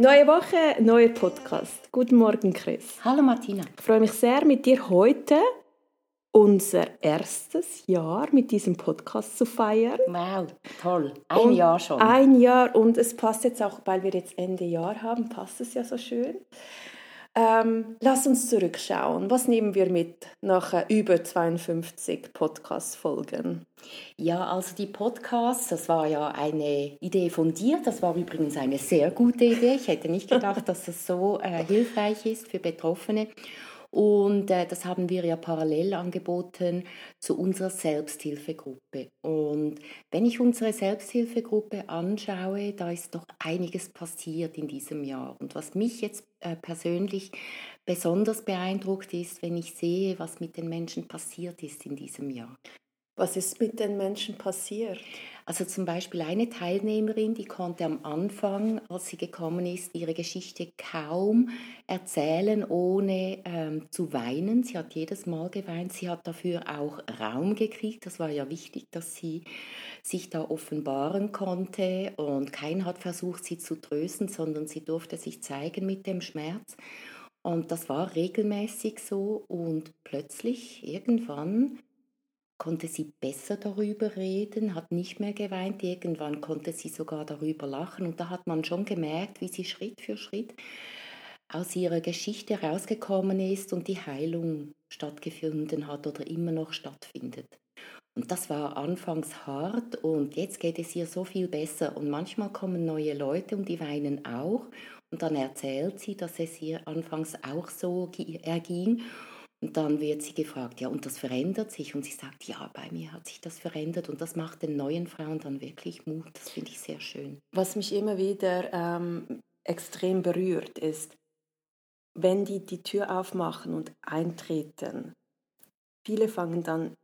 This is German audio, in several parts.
Neue Woche, neuer Podcast. Guten Morgen, Chris. Hallo Martina. Ich freue mich sehr, mit dir heute unser erstes Jahr mit diesem Podcast zu feiern. Wow, toll. Ein und Jahr schon. Ein Jahr und es passt jetzt auch, weil wir jetzt Ende Jahr haben, passt es ja so schön. Ähm, lass uns zurückschauen. Was nehmen wir mit nach äh, über 52 Podcast-Folgen? Ja, also die Podcasts, das war ja eine Idee von dir. Das war übrigens eine sehr gute Idee. Ich hätte nicht gedacht, dass das so äh, hilfreich ist für Betroffene. Und äh, das haben wir ja parallel angeboten zu unserer Selbsthilfegruppe. Und wenn ich unsere Selbsthilfegruppe anschaue, da ist doch einiges passiert in diesem Jahr. Und was mich jetzt äh, persönlich besonders beeindruckt ist, wenn ich sehe, was mit den Menschen passiert ist in diesem Jahr. Was ist mit den Menschen passiert? Also zum Beispiel eine Teilnehmerin, die konnte am Anfang, als sie gekommen ist, ihre Geschichte kaum erzählen, ohne ähm, zu weinen. Sie hat jedes Mal geweint. Sie hat dafür auch Raum gekriegt. Das war ja wichtig, dass sie sich da offenbaren konnte. Und keiner hat versucht, sie zu trösten, sondern sie durfte sich zeigen mit dem Schmerz. Und das war regelmäßig so. Und plötzlich, irgendwann, konnte sie besser darüber reden, hat nicht mehr geweint, irgendwann konnte sie sogar darüber lachen und da hat man schon gemerkt, wie sie Schritt für Schritt aus ihrer Geschichte rausgekommen ist und die Heilung stattgefunden hat oder immer noch stattfindet. Und das war anfangs hart und jetzt geht es ihr so viel besser. Und manchmal kommen neue Leute und die weinen auch. Und dann erzählt sie, dass es ihr anfangs auch so erging. Und dann wird sie gefragt, ja, und das verändert sich. Und sie sagt, ja, bei mir hat sich das verändert. Und das macht den neuen Frauen dann wirklich Mut. Das finde ich sehr schön. Was mich immer wieder ähm, extrem berührt, ist, wenn die die Tür aufmachen und eintreten. Viele fangen dann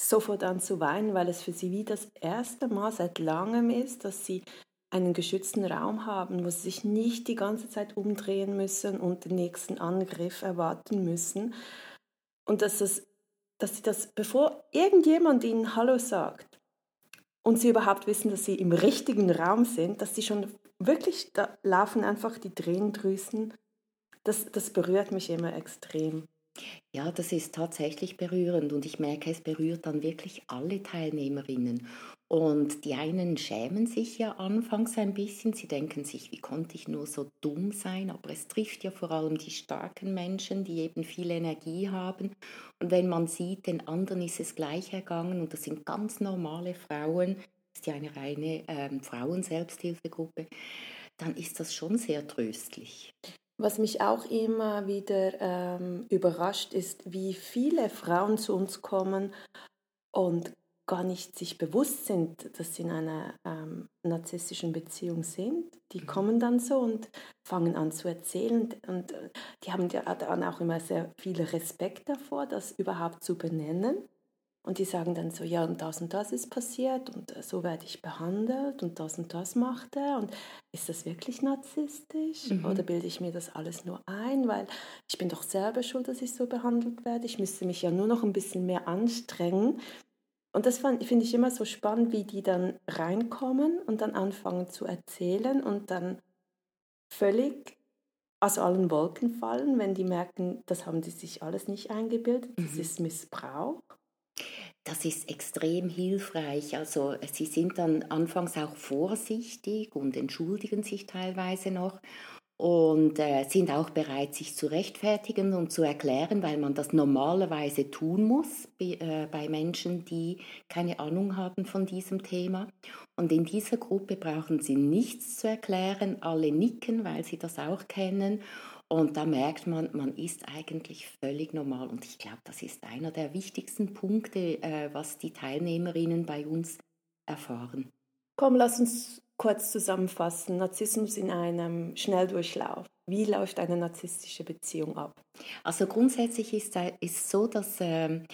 sofort an zu weinen, weil es für sie wie das erste Mal seit langem ist, dass sie einen geschützten Raum haben, wo sie sich nicht die ganze Zeit umdrehen müssen und den nächsten Angriff erwarten müssen, und dass, es, dass sie das, bevor irgendjemand ihnen Hallo sagt und sie überhaupt wissen, dass sie im richtigen Raum sind, dass sie schon wirklich, da laufen einfach die Tränendrüsen. Das, das berührt mich immer extrem. Ja, das ist tatsächlich berührend und ich merke, es berührt dann wirklich alle Teilnehmerinnen. Und die einen schämen sich ja anfangs ein bisschen, sie denken sich, wie konnte ich nur so dumm sein, aber es trifft ja vor allem die starken Menschen, die eben viel Energie haben. Und wenn man sieht, den anderen ist es gleich ergangen und das sind ganz normale Frauen, das ist ja eine reine ähm, Frauenselbsthilfegruppe, dann ist das schon sehr tröstlich. Was mich auch immer wieder ähm, überrascht, ist, wie viele Frauen zu uns kommen und gar nicht sich bewusst sind, dass sie in einer ähm, narzisstischen Beziehung sind. Die mhm. kommen dann so und fangen an zu erzählen und äh, die haben ja dann auch immer sehr viel Respekt davor, das überhaupt zu benennen. Und die sagen dann so, ja, und das und das ist passiert und äh, so werde ich behandelt und das und das macht er. Und ist das wirklich narzisstisch mhm. oder bilde ich mir das alles nur ein? Weil ich bin doch selber schuld, dass ich so behandelt werde. Ich müsste mich ja nur noch ein bisschen mehr anstrengen. Und das finde ich immer so spannend, wie die dann reinkommen und dann anfangen zu erzählen und dann völlig aus allen Wolken fallen, wenn die merken, das haben die sich alles nicht eingebildet, das mhm. ist Missbrauch. Das ist extrem hilfreich. Also sie sind dann anfangs auch vorsichtig und entschuldigen sich teilweise noch und äh, sind auch bereit, sich zu rechtfertigen und zu erklären, weil man das normalerweise tun muss bei, äh, bei Menschen, die keine Ahnung haben von diesem Thema. Und in dieser Gruppe brauchen sie nichts zu erklären, alle nicken, weil sie das auch kennen und da merkt man, man ist eigentlich völlig normal. Und ich glaube, das ist einer der wichtigsten Punkte, äh, was die Teilnehmerinnen bei uns erfahren. Komm, lass uns kurz zusammenfassen. Narzissmus in einem Schnelldurchlauf. Wie läuft eine narzisstische Beziehung ab? Also grundsätzlich ist es so, dass ähm,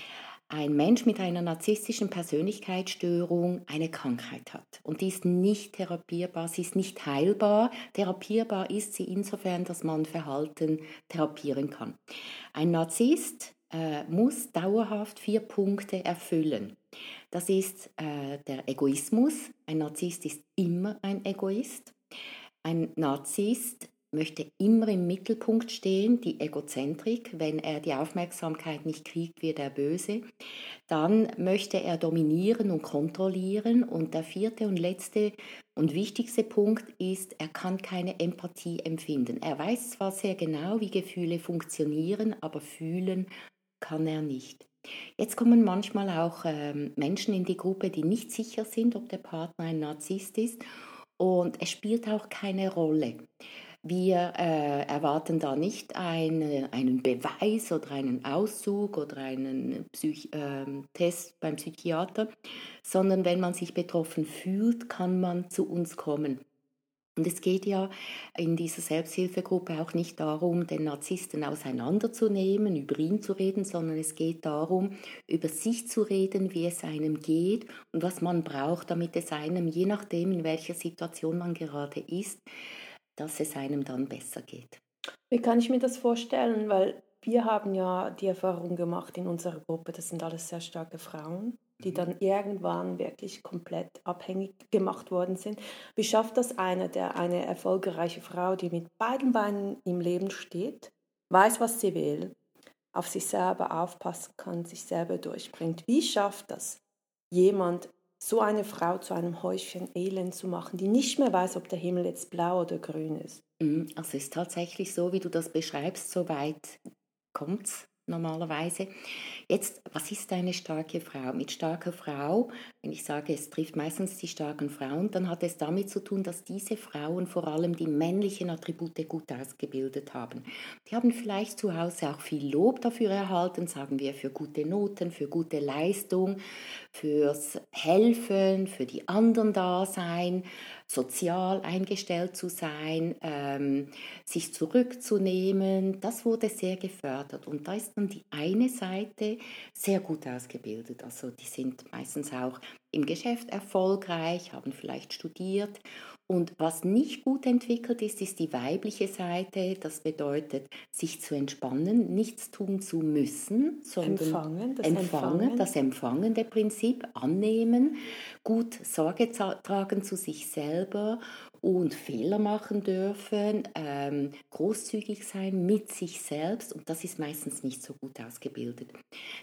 ein Mensch mit einer narzisstischen Persönlichkeitsstörung eine Krankheit hat. Und die ist nicht therapierbar, sie ist nicht heilbar. Therapierbar ist sie insofern, dass man Verhalten therapieren kann. Ein Narzisst äh, muss dauerhaft vier Punkte erfüllen. Das ist äh, der Egoismus. Ein Narzisst ist immer ein Egoist. Ein Narzisst möchte immer im Mittelpunkt stehen, die Egozentrik. Wenn er die Aufmerksamkeit nicht kriegt, wird er böse. Dann möchte er dominieren und kontrollieren. Und der vierte und letzte und wichtigste Punkt ist, er kann keine Empathie empfinden. Er weiß zwar sehr genau, wie Gefühle funktionieren, aber fühlen kann er nicht. Jetzt kommen manchmal auch ähm, Menschen in die Gruppe, die nicht sicher sind, ob der Partner ein Narzisst ist. Und es spielt auch keine Rolle. Wir äh, erwarten da nicht eine, einen Beweis oder einen Auszug oder einen Psych äh, Test beim Psychiater, sondern wenn man sich betroffen fühlt, kann man zu uns kommen. Und es geht ja in dieser Selbsthilfegruppe auch nicht darum, den Narzissten auseinanderzunehmen, über ihn zu reden, sondern es geht darum, über sich zu reden, wie es einem geht und was man braucht, damit es einem, je nachdem, in welcher Situation man gerade ist, dass es einem dann besser geht. Wie kann ich mir das vorstellen? Weil wir haben ja die Erfahrung gemacht in unserer Gruppe, das sind alles sehr starke Frauen die dann irgendwann wirklich komplett abhängig gemacht worden sind. Wie schafft das eine, der eine erfolgreiche Frau, die mit beiden Beinen im Leben steht, weiß, was sie will, auf sich selber aufpassen kann, sich selber durchbringt? Wie schafft das jemand, so eine Frau zu einem Häufchen Elend zu machen, die nicht mehr weiß, ob der Himmel jetzt blau oder grün ist? Mhm, also es ist tatsächlich so, wie du das beschreibst, so weit kommt es normalerweise. Jetzt, was ist eine starke Frau? Mit starker Frau, wenn ich sage, es trifft meistens die starken Frauen, dann hat es damit zu tun, dass diese Frauen vor allem die männlichen Attribute gut ausgebildet haben. Die haben vielleicht zu Hause auch viel Lob dafür erhalten, sagen wir, für gute Noten, für gute Leistung, fürs Helfen, für die anderen da sein, sozial eingestellt zu sein, ähm, sich zurückzunehmen. Das wurde sehr gefördert. Und da ist dann die eine Seite sehr gut ausgebildet. Also die sind meistens auch im Geschäft erfolgreich, haben vielleicht studiert und was nicht gut entwickelt ist, ist die weibliche Seite. Das bedeutet, sich zu entspannen, nichts tun zu müssen, sondern empfangen, das empfangen, empfangen. das empfangende Prinzip, annehmen, gut Sorge tragen zu sich selber und Fehler machen dürfen, ähm, großzügig sein mit sich selbst und das ist meistens nicht so gut ausgebildet.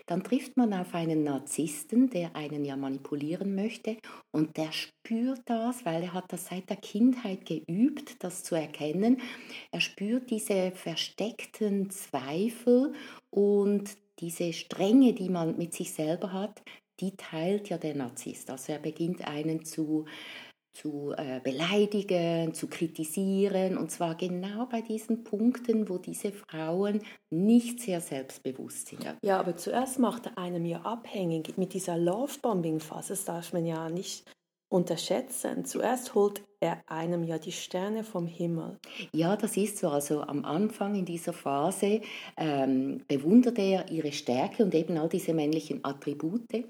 Dann trifft man auf einen Narzissten, der einen ja manipulieren möchte und der spürt das, weil er hat das seit der Kindheit geübt, das zu erkennen. Er spürt diese versteckten Zweifel und diese Strenge, die man mit sich selber hat, die teilt ja der Narzisst. Also er beginnt einen zu zu äh, beleidigen, zu kritisieren. Und zwar genau bei diesen Punkten, wo diese Frauen nicht sehr selbstbewusst sind. Ja, aber zuerst macht er einem ja abhängig mit dieser Love-Bombing-Phase. Das darf man ja nicht unterschätzen. Zuerst holt er einem ja die Sterne vom Himmel. Ja, das ist so. Also am Anfang in dieser Phase ähm, bewundert er ihre Stärke und eben all diese männlichen Attribute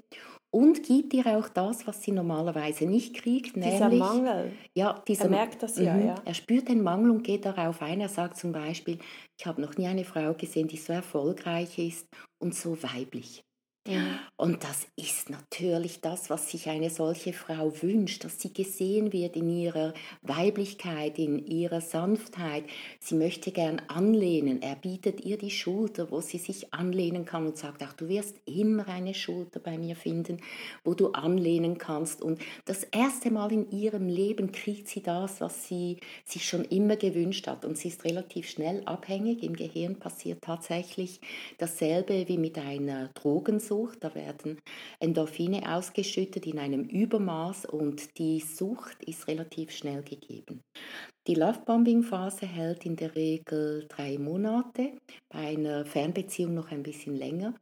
und gibt ihr auch das, was sie normalerweise nicht kriegt, dieser nämlich Mangel. Ja, dieser, er merkt das ja, mhm. ja. Er spürt den Mangel und geht darauf ein. Er sagt zum Beispiel: Ich habe noch nie eine Frau gesehen, die so erfolgreich ist und so weiblich. Ja. Und das ist natürlich das, was sich eine solche Frau wünscht, dass sie gesehen wird in ihrer Weiblichkeit, in ihrer Sanftheit. Sie möchte gern anlehnen. Er bietet ihr die Schulter, wo sie sich anlehnen kann und sagt, ach, du wirst immer eine Schulter bei mir finden, wo du anlehnen kannst. Und das erste Mal in ihrem Leben kriegt sie das, was sie sich schon immer gewünscht hat. Und sie ist relativ schnell abhängig. Im Gehirn passiert tatsächlich dasselbe wie mit einer Drogensucht. Sucht. Da werden Endorphine ausgeschüttet in einem Übermaß und die Sucht ist relativ schnell gegeben. Die Lovebombing-Phase hält in der Regel drei Monate, bei einer Fernbeziehung noch ein bisschen länger.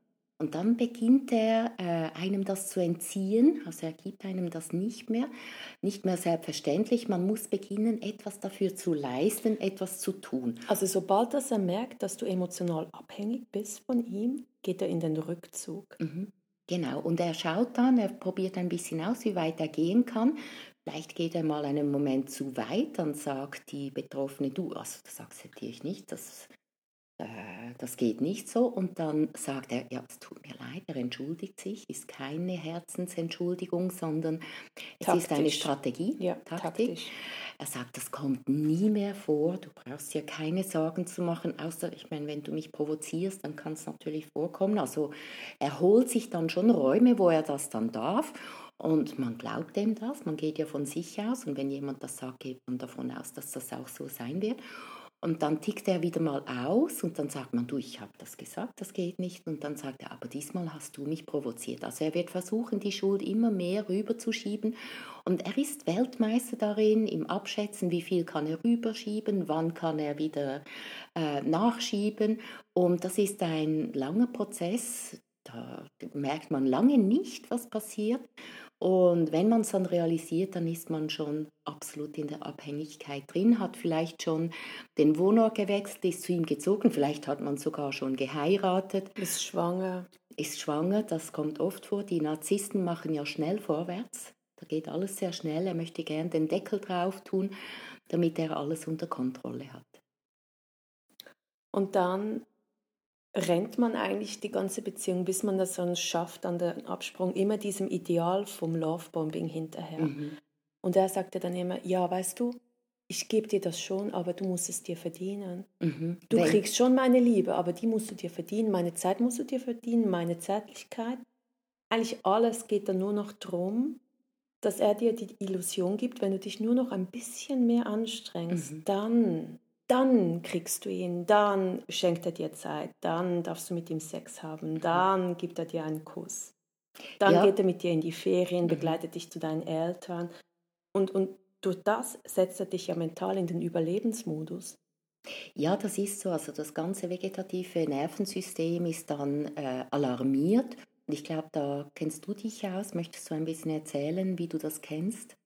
Und dann beginnt er äh, einem das zu entziehen, also er gibt einem das nicht mehr, nicht mehr selbstverständlich. Man muss beginnen, etwas dafür zu leisten, etwas zu tun. Also sobald das er merkt, dass du emotional abhängig bist von ihm, geht er in den Rückzug. Mhm. Genau, und er schaut dann, er probiert ein bisschen aus, wie weit er gehen kann. Vielleicht geht er mal einen Moment zu weit, dann sagt die Betroffene, du, also das akzeptiere ich nicht, das das geht nicht so. Und dann sagt er, ja, es tut mir leid, er entschuldigt sich, ist keine Herzensentschuldigung, sondern es taktisch. ist eine Strategie, ja, Taktik. Taktisch. Er sagt, das kommt nie mehr vor, du brauchst dir keine Sorgen zu machen, außer, ich meine, wenn du mich provozierst, dann kann es natürlich vorkommen. Also er holt sich dann schon Räume, wo er das dann darf. Und man glaubt dem das, man geht ja von sich aus und wenn jemand das sagt, geht man davon aus, dass das auch so sein wird. Und dann tickt er wieder mal aus und dann sagt man, du, ich habe das gesagt, das geht nicht. Und dann sagt er, aber diesmal hast du mich provoziert. Also er wird versuchen, die Schuld immer mehr rüberzuschieben. Und er ist Weltmeister darin, im Abschätzen, wie viel kann er rüberschieben, wann kann er wieder äh, nachschieben. Und das ist ein langer Prozess. Da merkt man lange nicht, was passiert. Und wenn man es dann realisiert, dann ist man schon absolut in der Abhängigkeit drin, hat vielleicht schon den Wohnort gewechselt, ist zu ihm gezogen, vielleicht hat man sogar schon geheiratet. Ist schwanger. Ist schwanger, das kommt oft vor. Die Narzissten machen ja schnell vorwärts. Da geht alles sehr schnell. Er möchte gern den Deckel drauf tun, damit er alles unter Kontrolle hat. Und dann rennt man eigentlich die ganze Beziehung, bis man das dann schafft, an den Absprung, immer diesem Ideal vom Lovebombing hinterher. Mhm. Und er sagte dann immer, ja, weißt du, ich gebe dir das schon, aber du musst es dir verdienen. Mhm. Du Wenn. kriegst schon meine Liebe, aber die musst du dir verdienen. Meine Zeit musst du dir verdienen, meine Zärtlichkeit. Eigentlich alles geht dann nur noch darum, dass er dir die Illusion gibt, wenn du dich nur noch ein bisschen mehr anstrengst, mhm. dann dann kriegst du ihn, dann schenkt er dir Zeit, dann darfst du mit ihm Sex haben, dann gibt er dir einen Kuss. Dann ja. geht er mit dir in die Ferien, mhm. begleitet dich zu deinen Eltern. Und, und durch das setzt er dich ja mental in den Überlebensmodus. Ja, das ist so. Also das ganze vegetative Nervensystem ist dann äh, alarmiert. Und ich glaube, da kennst du dich aus. Möchtest du ein bisschen erzählen, wie du das kennst?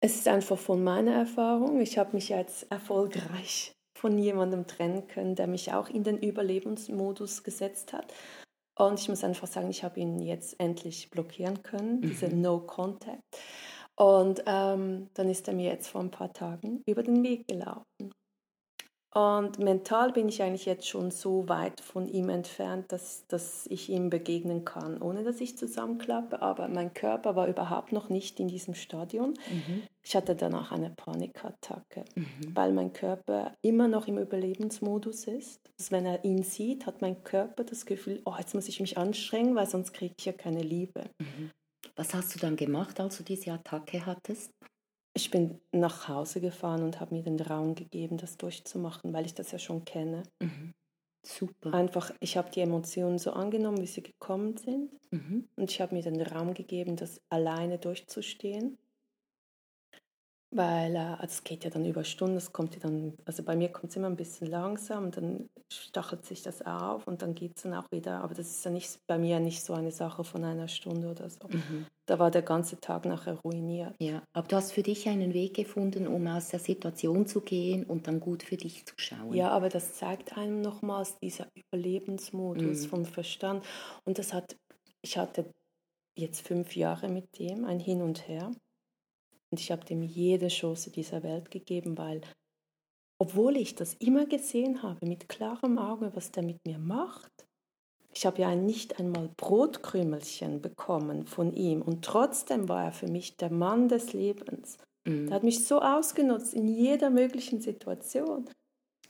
Es ist einfach von meiner Erfahrung. Ich habe mich jetzt erfolgreich von jemandem trennen können, der mich auch in den Überlebensmodus gesetzt hat. Und ich muss einfach sagen, ich habe ihn jetzt endlich blockieren können, mhm. diese No Contact. Und ähm, dann ist er mir jetzt vor ein paar Tagen über den Weg gelaufen. Und mental bin ich eigentlich jetzt schon so weit von ihm entfernt, dass, dass ich ihm begegnen kann, ohne dass ich zusammenklappe. Aber mein Körper war überhaupt noch nicht in diesem Stadion. Mhm. Ich hatte danach eine Panikattacke, mhm. weil mein Körper immer noch im Überlebensmodus ist. Also wenn er ihn sieht, hat mein Körper das Gefühl, oh, jetzt muss ich mich anstrengen, weil sonst kriege ich ja keine Liebe. Mhm. Was hast du dann gemacht, als du diese Attacke hattest? Ich bin nach Hause gefahren und habe mir den Raum gegeben, das durchzumachen, weil ich das ja schon kenne. Mhm. Super. Einfach, ich habe die Emotionen so angenommen, wie sie gekommen sind. Mhm. Und ich habe mir den Raum gegeben, das alleine durchzustehen. Weil äh, also es geht ja dann über Stunden, es kommt ja dann, also bei mir kommt es immer ein bisschen langsam und dann stachelt sich das auf und dann geht es dann auch wieder. Aber das ist ja nicht bei mir nicht so eine Sache von einer Stunde oder so. Mhm. Da war der ganze Tag nachher ruiniert. Ja, aber du hast für dich einen Weg gefunden, um aus der Situation zu gehen und dann gut für dich zu schauen. Ja, aber das zeigt einem nochmals dieser Überlebensmodus mhm. vom Verstand. Und das hat, ich hatte jetzt fünf Jahre mit dem, ein Hin und Her. Und ich habe dem jede Chance dieser Welt gegeben, weil obwohl ich das immer gesehen habe, mit klarem Auge, was der mit mir macht, ich habe ja nicht einmal Brotkrümelchen bekommen von ihm und trotzdem war er für mich der Mann des Lebens. Mhm. Der hat mich so ausgenutzt in jeder möglichen Situation.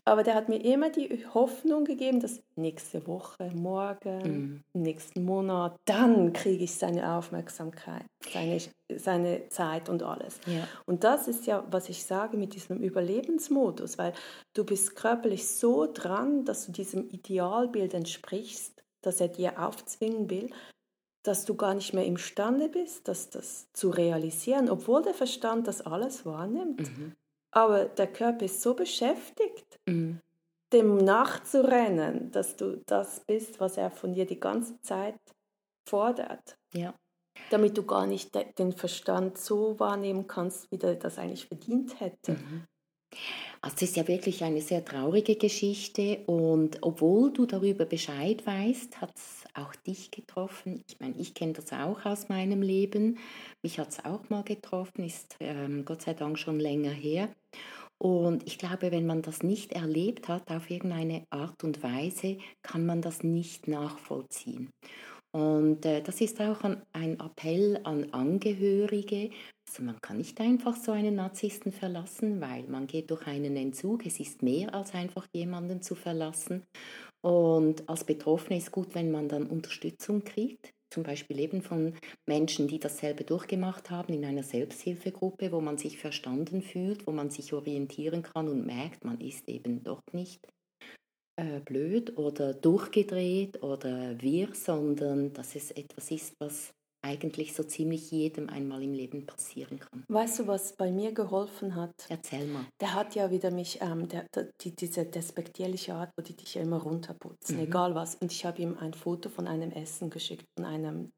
Aber der hat mir immer die Hoffnung gegeben, dass nächste Woche, morgen, mhm. nächsten Monat, dann kriege ich seine Aufmerksamkeit, seine, seine Zeit und alles. Ja. Und das ist ja, was ich sage mit diesem Überlebensmodus, weil du bist körperlich so dran, dass du diesem Idealbild entsprichst, das er dir aufzwingen will, dass du gar nicht mehr imstande bist, das, das zu realisieren, obwohl der Verstand das alles wahrnimmt. Mhm. Aber der Körper ist so beschäftigt, mhm. dem nachzurennen, dass du das bist, was er von dir die ganze Zeit fordert. Ja. Damit du gar nicht den Verstand so wahrnehmen kannst, wie der das eigentlich verdient hätte. Mhm. Also es ist ja wirklich eine sehr traurige Geschichte und obwohl du darüber Bescheid weißt, hat es auch dich getroffen. Ich meine, ich kenne das auch aus meinem Leben. Mich hat es auch mal getroffen, ist ähm, Gott sei Dank schon länger her. Und ich glaube, wenn man das nicht erlebt hat auf irgendeine Art und Weise, kann man das nicht nachvollziehen. Und äh, das ist auch ein, ein Appell an Angehörige. Also man kann nicht einfach so einen Narzissten verlassen, weil man geht durch einen Entzug. Es ist mehr als einfach jemanden zu verlassen. Und als Betroffene ist gut, wenn man dann Unterstützung kriegt, zum Beispiel eben von Menschen, die dasselbe durchgemacht haben in einer Selbsthilfegruppe, wo man sich verstanden fühlt, wo man sich orientieren kann und merkt, man ist eben doch nicht äh, blöd oder durchgedreht oder wir, sondern dass es etwas ist, was eigentlich so ziemlich jedem einmal im Leben passieren kann. Weißt du, was bei mir geholfen hat? Erzähl mal. Der hat ja wieder mich, ähm, der, der, die, diese despektierliche Art, wo die dich ja immer runterputzen, mhm. egal was. Und ich habe ihm ein Foto von einem Essen geschickt, von einem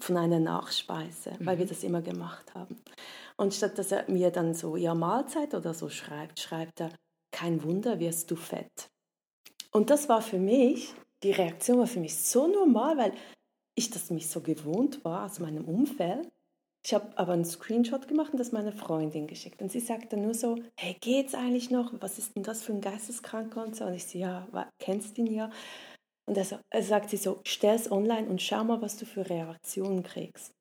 von einer Nachspeise, mhm. weil wir mhm. das immer gemacht haben. Und statt dass er mir dann so ja Mahlzeit oder so schreibt, schreibt er, kein Wunder, wirst du fett. Und das war für mich, die Reaktion war für mich so normal, weil ich das mich so gewohnt war aus meinem Umfeld. Ich habe aber einen Screenshot gemacht und das meiner Freundin geschickt. Und sie sagt dann nur so, hey, geht's eigentlich noch? Was ist denn das für ein Geisteskranker und so? Und ich so, ja, kennst ihn ja. Und er, sagt sie so, stell es online und schau mal, was du für Reaktionen kriegst.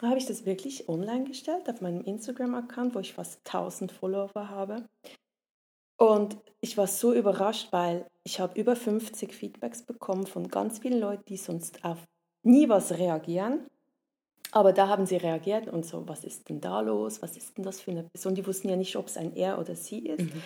Da habe ich das wirklich online gestellt auf meinem Instagram-Account, wo ich fast 1000 Follower habe. Und ich war so überrascht, weil ich habe über 50 Feedbacks bekommen von ganz vielen Leuten, die sonst auf nie was reagieren. Aber da haben sie reagiert und so, was ist denn da los? Was ist denn das für eine Person? Die wussten ja nicht, ob es ein er oder sie ist. Mhm.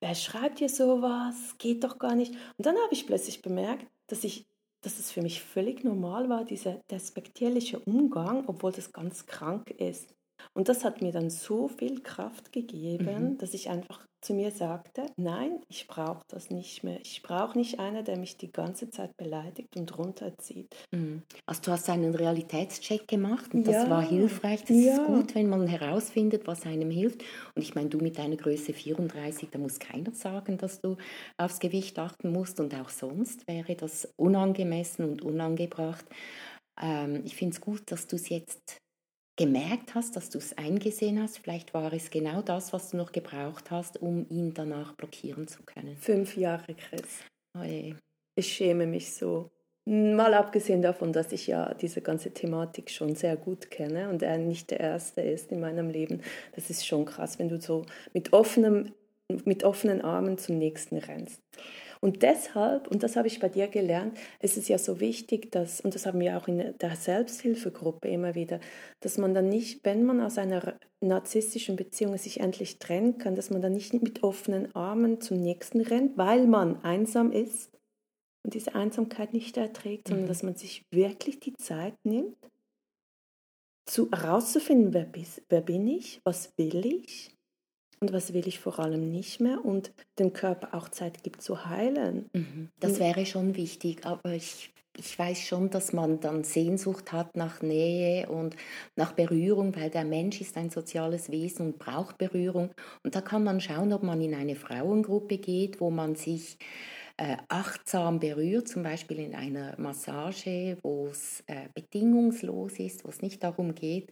Wer schreibt hier sowas? Geht doch gar nicht. Und dann habe ich plötzlich bemerkt, dass ich dass es für mich völlig normal war, dieser despektierliche Umgang, obwohl das ganz krank ist. Und das hat mir dann so viel Kraft gegeben, mhm. dass ich einfach zu mir sagte, nein, ich brauche das nicht mehr. Ich brauche nicht einer, der mich die ganze Zeit beleidigt und runterzieht. Mhm. Also du hast einen Realitätscheck gemacht und das ja. war hilfreich. Das ja. ist gut, wenn man herausfindet, was einem hilft. Und ich meine, du mit deiner Größe 34, da muss keiner sagen, dass du aufs Gewicht achten musst. Und auch sonst wäre das unangemessen und unangebracht. Ähm, ich finde es gut, dass du es jetzt gemerkt hast, dass du es eingesehen hast. Vielleicht war es genau das, was du noch gebraucht hast, um ihn danach blockieren zu können. Fünf Jahre, Chris. Oje. Ich schäme mich so. Mal abgesehen davon, dass ich ja diese ganze Thematik schon sehr gut kenne und er nicht der Erste ist in meinem Leben. Das ist schon krass, wenn du so mit, offenem, mit offenen Armen zum Nächsten rennst. Und deshalb, und das habe ich bei dir gelernt, ist es ja so wichtig, dass, und das haben wir auch in der Selbsthilfegruppe immer wieder, dass man dann nicht, wenn man aus einer narzisstischen Beziehung sich endlich trennen kann, dass man dann nicht mit offenen Armen zum nächsten rennt, weil man einsam ist und diese Einsamkeit nicht erträgt, sondern mhm. dass man sich wirklich die Zeit nimmt, zu, herauszufinden, wer, wer bin ich, was will ich und was will ich vor allem nicht mehr und dem Körper auch Zeit gibt zu heilen. Mhm. Das wäre schon wichtig, aber ich, ich weiß schon, dass man dann Sehnsucht hat nach Nähe und nach Berührung, weil der Mensch ist ein soziales Wesen und braucht Berührung. Und da kann man schauen, ob man in eine Frauengruppe geht, wo man sich äh, achtsam berührt, zum Beispiel in einer Massage, wo es äh, bedingungslos ist, wo es nicht darum geht,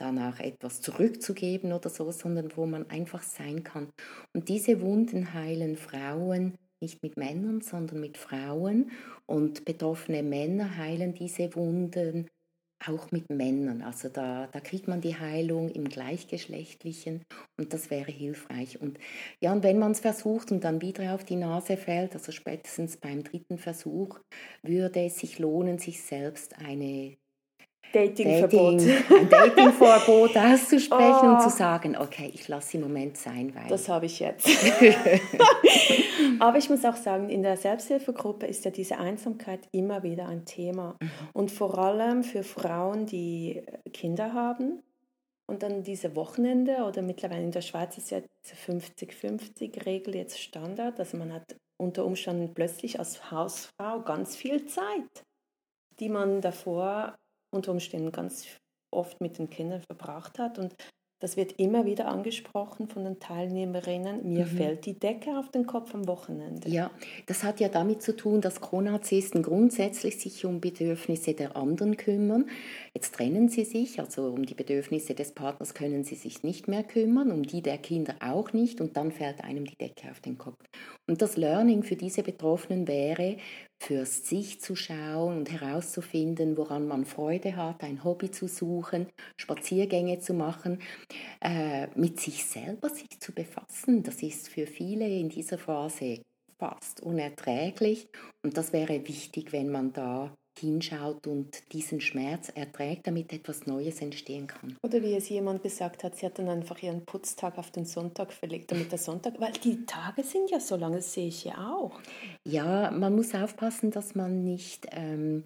danach etwas zurückzugeben oder so, sondern wo man einfach sein kann. Und diese Wunden heilen Frauen nicht mit Männern, sondern mit Frauen. Und betroffene Männer heilen diese Wunden auch mit Männern. Also da, da kriegt man die Heilung im Gleichgeschlechtlichen und das wäre hilfreich. Und ja, und wenn man es versucht und dann wieder auf die Nase fällt, also spätestens beim dritten Versuch, würde es sich lohnen, sich selbst eine Datingverbot. Dating, ein Datingverbot auszusprechen oh. und zu sagen, okay, ich lasse im Moment sein, weil. Das habe ich jetzt. Aber ich muss auch sagen, in der Selbsthilfegruppe ist ja diese Einsamkeit immer wieder ein Thema. Mhm. Und vor allem für Frauen, die Kinder haben. Und dann diese Wochenende oder mittlerweile in der Schweiz ist ja diese 50-50-Regel jetzt Standard. Also man hat unter Umständen plötzlich als Hausfrau ganz viel Zeit, die man davor unter Umständen ganz oft mit den Kindern verbracht hat. Und das wird immer wieder angesprochen von den Teilnehmerinnen. Mir mhm. fällt die Decke auf den Kopf am Wochenende. Ja, das hat ja damit zu tun, dass Konarzisten grundsätzlich sich um Bedürfnisse der anderen kümmern. Jetzt trennen sie sich, also um die Bedürfnisse des Partners können sie sich nicht mehr kümmern, um die der Kinder auch nicht und dann fällt einem die Decke auf den Kopf. Und das Learning für diese Betroffenen wäre, für sich zu schauen und herauszufinden, woran man Freude hat, ein Hobby zu suchen, Spaziergänge zu machen, äh, mit sich selber sich zu befassen. Das ist für viele in dieser Phase fast unerträglich und das wäre wichtig, wenn man da hinschaut und diesen Schmerz erträgt, damit etwas Neues entstehen kann. Oder wie es jemand gesagt hat, sie hat dann einfach ihren Putztag auf den Sonntag verlegt, damit der Sonntag, weil die Tage sind ja so lange, das sehe ich ja auch. Ja, man muss aufpassen, dass man nicht ähm,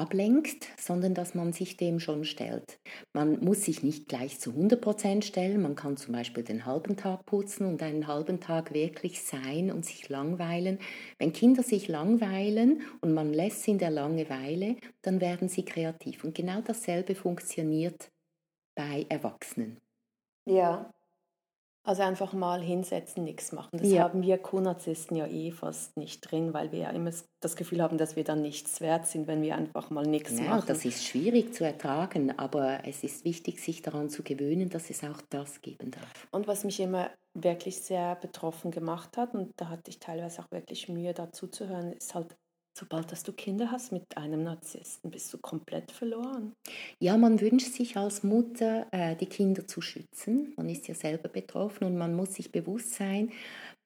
ablenkt, sondern dass man sich dem schon stellt. Man muss sich nicht gleich zu 100% stellen, man kann zum Beispiel den halben Tag putzen und einen halben Tag wirklich sein und sich langweilen. Wenn Kinder sich langweilen und man lässt sie in der Langeweile, dann werden sie kreativ. Und genau dasselbe funktioniert bei Erwachsenen. Ja, also einfach mal hinsetzen, nichts machen. Das ja. haben wir Co-Narzissten ja eh fast nicht drin, weil wir ja immer das Gefühl haben, dass wir dann nichts wert sind, wenn wir einfach mal nichts ja, machen. Das ist schwierig zu ertragen, aber es ist wichtig, sich daran zu gewöhnen, dass es auch das geben darf. Und was mich immer wirklich sehr betroffen gemacht hat, und da hatte ich teilweise auch wirklich Mühe dazu zu hören, ist halt sobald dass du Kinder hast mit einem Narzissten, bist du komplett verloren. Ja, man wünscht sich als Mutter, äh, die Kinder zu schützen. Man ist ja selber betroffen und man muss sich bewusst sein,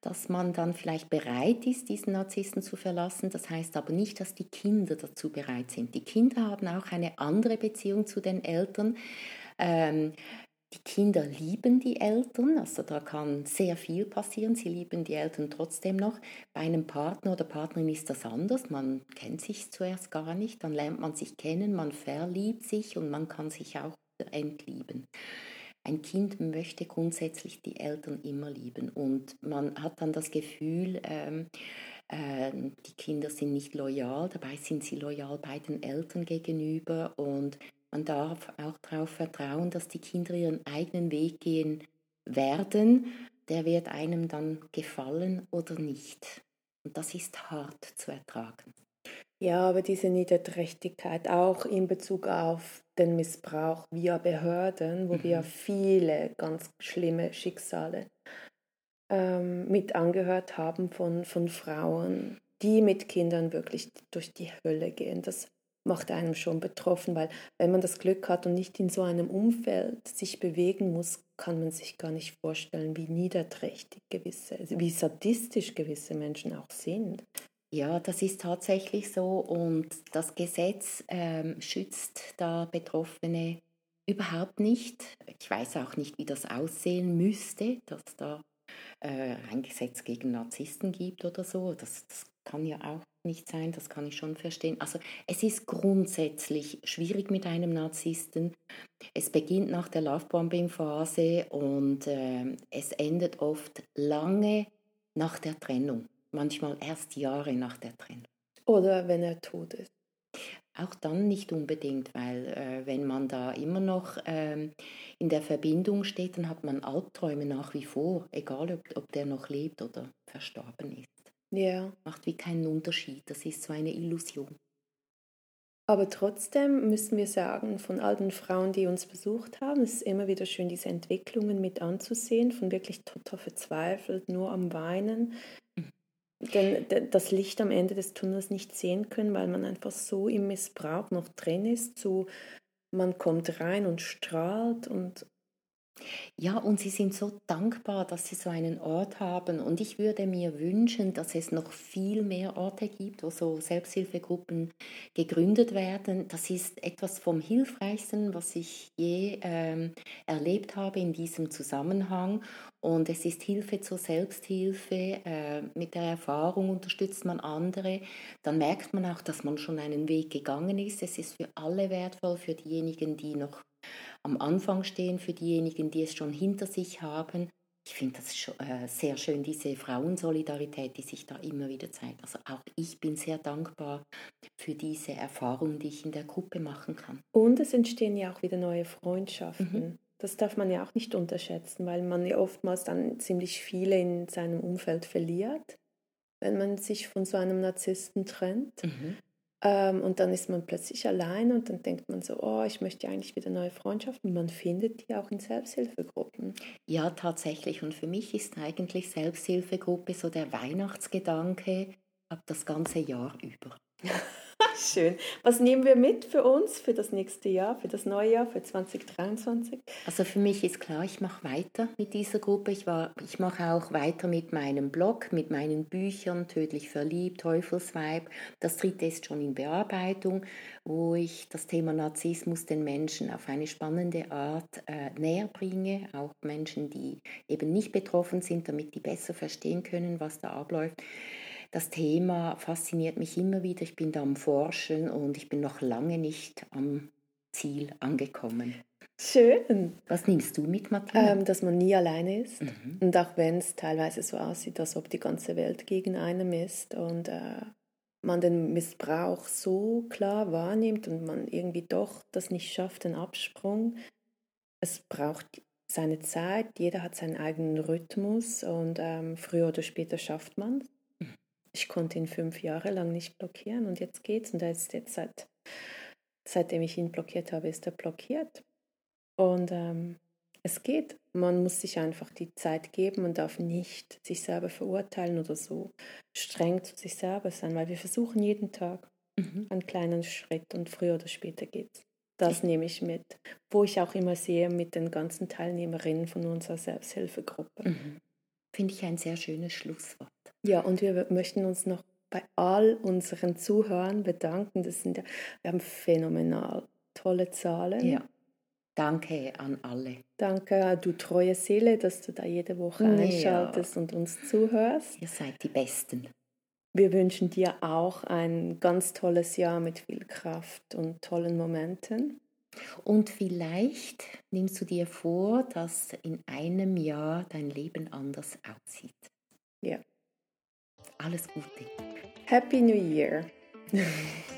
dass man dann vielleicht bereit ist, diesen Narzissten zu verlassen. Das heißt aber nicht, dass die Kinder dazu bereit sind. Die Kinder haben auch eine andere Beziehung zu den Eltern. Ähm, die Kinder lieben die Eltern, also da kann sehr viel passieren. Sie lieben die Eltern trotzdem noch. Bei einem Partner oder Partnerin ist das anders. Man kennt sich zuerst gar nicht, dann lernt man sich kennen, man verliebt sich und man kann sich auch entlieben. Ein Kind möchte grundsätzlich die Eltern immer lieben und man hat dann das Gefühl, ähm, äh, die Kinder sind nicht loyal, dabei sind sie loyal bei den Eltern gegenüber und man darf auch darauf vertrauen, dass die Kinder ihren eigenen Weg gehen werden. Der wird einem dann gefallen oder nicht. Und das ist hart zu ertragen. Ja, aber diese Niederträchtigkeit auch in Bezug auf den Missbrauch via Behörden, wo mhm. wir viele ganz schlimme Schicksale ähm, mit angehört haben von, von Frauen, die mit Kindern wirklich durch die Hölle gehen. Das macht einem schon betroffen, weil wenn man das Glück hat und nicht in so einem Umfeld sich bewegen muss, kann man sich gar nicht vorstellen, wie niederträchtig gewisse, wie sadistisch gewisse Menschen auch sind. Ja, das ist tatsächlich so und das Gesetz ähm, schützt da Betroffene überhaupt nicht. Ich weiß auch nicht, wie das aussehen müsste, dass da äh, ein Gesetz gegen Narzissten gibt oder so. Das, das kann ja auch nicht sein, das kann ich schon verstehen. Also es ist grundsätzlich schwierig mit einem Narzissten. Es beginnt nach der Lovebombing-Phase und äh, es endet oft lange nach der Trennung, manchmal erst Jahre nach der Trennung. Oder wenn er tot ist. Auch dann nicht unbedingt, weil äh, wenn man da immer noch ähm, in der Verbindung steht, dann hat man Albträume nach wie vor, egal ob, ob der noch lebt oder verstorben ist. Ja. Macht wie keinen Unterschied. Das ist so eine Illusion. Aber trotzdem müssen wir sagen, von all den Frauen, die uns besucht haben, es ist immer wieder schön, diese Entwicklungen mit anzusehen, von wirklich total verzweifelt, nur am Weinen, mhm. denn das Licht am Ende des Tunnels nicht sehen können, weil man einfach so im Missbrauch noch drin ist, so man kommt rein und strahlt und ja, und sie sind so dankbar, dass sie so einen Ort haben. Und ich würde mir wünschen, dass es noch viel mehr Orte gibt, wo so Selbsthilfegruppen gegründet werden. Das ist etwas vom Hilfreichsten, was ich je ähm, erlebt habe in diesem Zusammenhang. Und es ist Hilfe zur Selbsthilfe. Äh, mit der Erfahrung unterstützt man andere. Dann merkt man auch, dass man schon einen Weg gegangen ist. Es ist für alle wertvoll, für diejenigen, die noch am Anfang stehen, für diejenigen, die es schon hinter sich haben. ich finde das äh, sehr schön, diese Frauensolidarität, die sich da immer wieder zeigt. Also auch ich bin sehr dankbar für diese Erfahrung, die ich in der Gruppe machen kann. Und es entstehen ja auch wieder neue Freundschaften. Mhm. Das darf man ja auch nicht unterschätzen, weil man ja oftmals dann ziemlich viele in seinem Umfeld verliert, wenn man sich von so einem Narzissten trennt. Mhm. Ähm, und dann ist man plötzlich allein und dann denkt man so, oh, ich möchte eigentlich wieder neue Freundschaften. Man findet die auch in Selbsthilfegruppen. Ja, tatsächlich. Und für mich ist eigentlich Selbsthilfegruppe so der Weihnachtsgedanke ab das ganze Jahr über. Schön. Was nehmen wir mit für uns, für das nächste Jahr, für das neue Jahr, für 2023? Also für mich ist klar, ich mache weiter mit dieser Gruppe. Ich, war, ich mache auch weiter mit meinem Blog, mit meinen Büchern, Tödlich verliebt, Teufelsweib. Das dritte ist schon in Bearbeitung, wo ich das Thema Narzissmus den Menschen auf eine spannende Art äh, näher bringe. Auch Menschen, die eben nicht betroffen sind, damit die besser verstehen können, was da abläuft das Thema fasziniert mich immer wieder. Ich bin da am Forschen und ich bin noch lange nicht am Ziel angekommen. Schön. Was nimmst du mit, Martina? Ähm, dass man nie alleine ist. Mhm. Und auch wenn es teilweise so aussieht, als ob die ganze Welt gegen einen ist und äh, man den Missbrauch so klar wahrnimmt und man irgendwie doch das nicht schafft, den Absprung. Es braucht seine Zeit, jeder hat seinen eigenen Rhythmus und ähm, früher oder später schafft man es ich konnte ihn fünf Jahre lang nicht blockieren und jetzt geht's. Und er ist jetzt seit, seitdem ich ihn blockiert habe, ist er blockiert. Und ähm, es geht. Man muss sich einfach die Zeit geben und darf nicht sich selber verurteilen oder so streng zu sich selber sein, weil wir versuchen jeden Tag mhm. einen kleinen Schritt und früher oder später geht's. Das nehme ich mit, wo ich auch immer sehe mit den ganzen Teilnehmerinnen von unserer Selbsthilfegruppe. Mhm. Finde ich ein sehr schönes Schlusswort. Ja, und wir möchten uns noch bei all unseren Zuhörern bedanken. Das sind ja, wir haben phänomenal tolle Zahlen. Ja. Danke an alle. Danke, du treue Seele, dass du da jede Woche einschaltest ja. und uns zuhörst. Ihr seid die Besten. Wir wünschen dir auch ein ganz tolles Jahr mit viel Kraft und tollen Momenten. Und vielleicht nimmst du dir vor, dass in einem Jahr dein Leben anders aussieht. Ja. Alles Gute. Happy New Year.